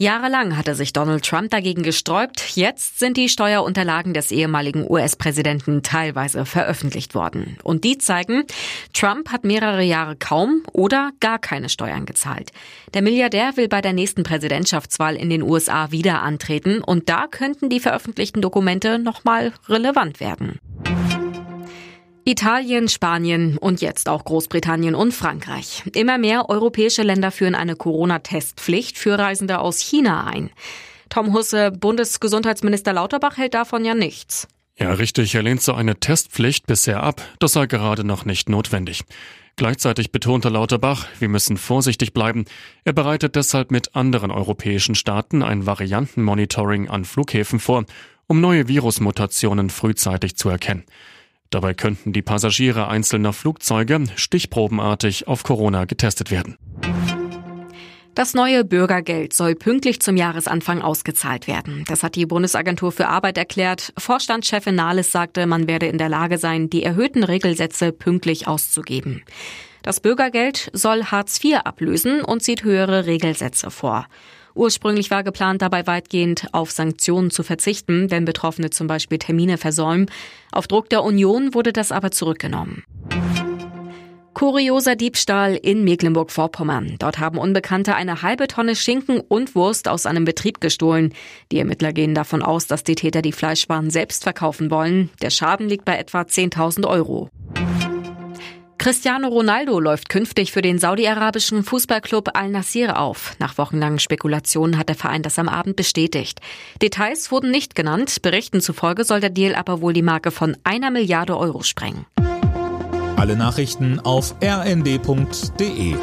Jahrelang hatte sich Donald Trump dagegen gesträubt. Jetzt sind die Steuerunterlagen des ehemaligen US-Präsidenten teilweise veröffentlicht worden. Und die zeigen, Trump hat mehrere Jahre kaum oder gar keine Steuern gezahlt. Der Milliardär will bei der nächsten Präsidentschaftswahl in den USA wieder antreten und da könnten die veröffentlichten Dokumente nochmal relevant werden. Italien, Spanien und jetzt auch Großbritannien und Frankreich. Immer mehr europäische Länder führen eine Corona-Testpflicht für Reisende aus China ein. Tom Husse, Bundesgesundheitsminister Lauterbach hält davon ja nichts. Ja, richtig. Er lehnt so eine Testpflicht bisher ab. Das sei gerade noch nicht notwendig. Gleichzeitig betonte Lauterbach, wir müssen vorsichtig bleiben. Er bereitet deshalb mit anderen europäischen Staaten ein Variantenmonitoring an Flughäfen vor, um neue Virusmutationen frühzeitig zu erkennen. Dabei könnten die Passagiere einzelner Flugzeuge stichprobenartig auf Corona getestet werden. Das neue Bürgergeld soll pünktlich zum Jahresanfang ausgezahlt werden. Das hat die Bundesagentur für Arbeit erklärt. Vorstandschefin Nahles sagte, man werde in der Lage sein, die erhöhten Regelsätze pünktlich auszugeben. Das Bürgergeld soll Hartz IV ablösen und sieht höhere Regelsätze vor. Ursprünglich war geplant, dabei weitgehend auf Sanktionen zu verzichten, wenn Betroffene zum Beispiel Termine versäumen. Auf Druck der Union wurde das aber zurückgenommen. Kurioser Diebstahl in Mecklenburg-Vorpommern. Dort haben Unbekannte eine halbe Tonne Schinken und Wurst aus einem Betrieb gestohlen. Die Ermittler gehen davon aus, dass die Täter die Fleischwaren selbst verkaufen wollen. Der Schaden liegt bei etwa 10.000 Euro. Cristiano Ronaldo läuft künftig für den saudi-arabischen Fußballclub Al-Nassir auf. Nach wochenlangen Spekulationen hat der Verein das am Abend bestätigt. Details wurden nicht genannt. Berichten zufolge soll der Deal aber wohl die Marke von einer Milliarde Euro sprengen. Alle Nachrichten auf rnd.de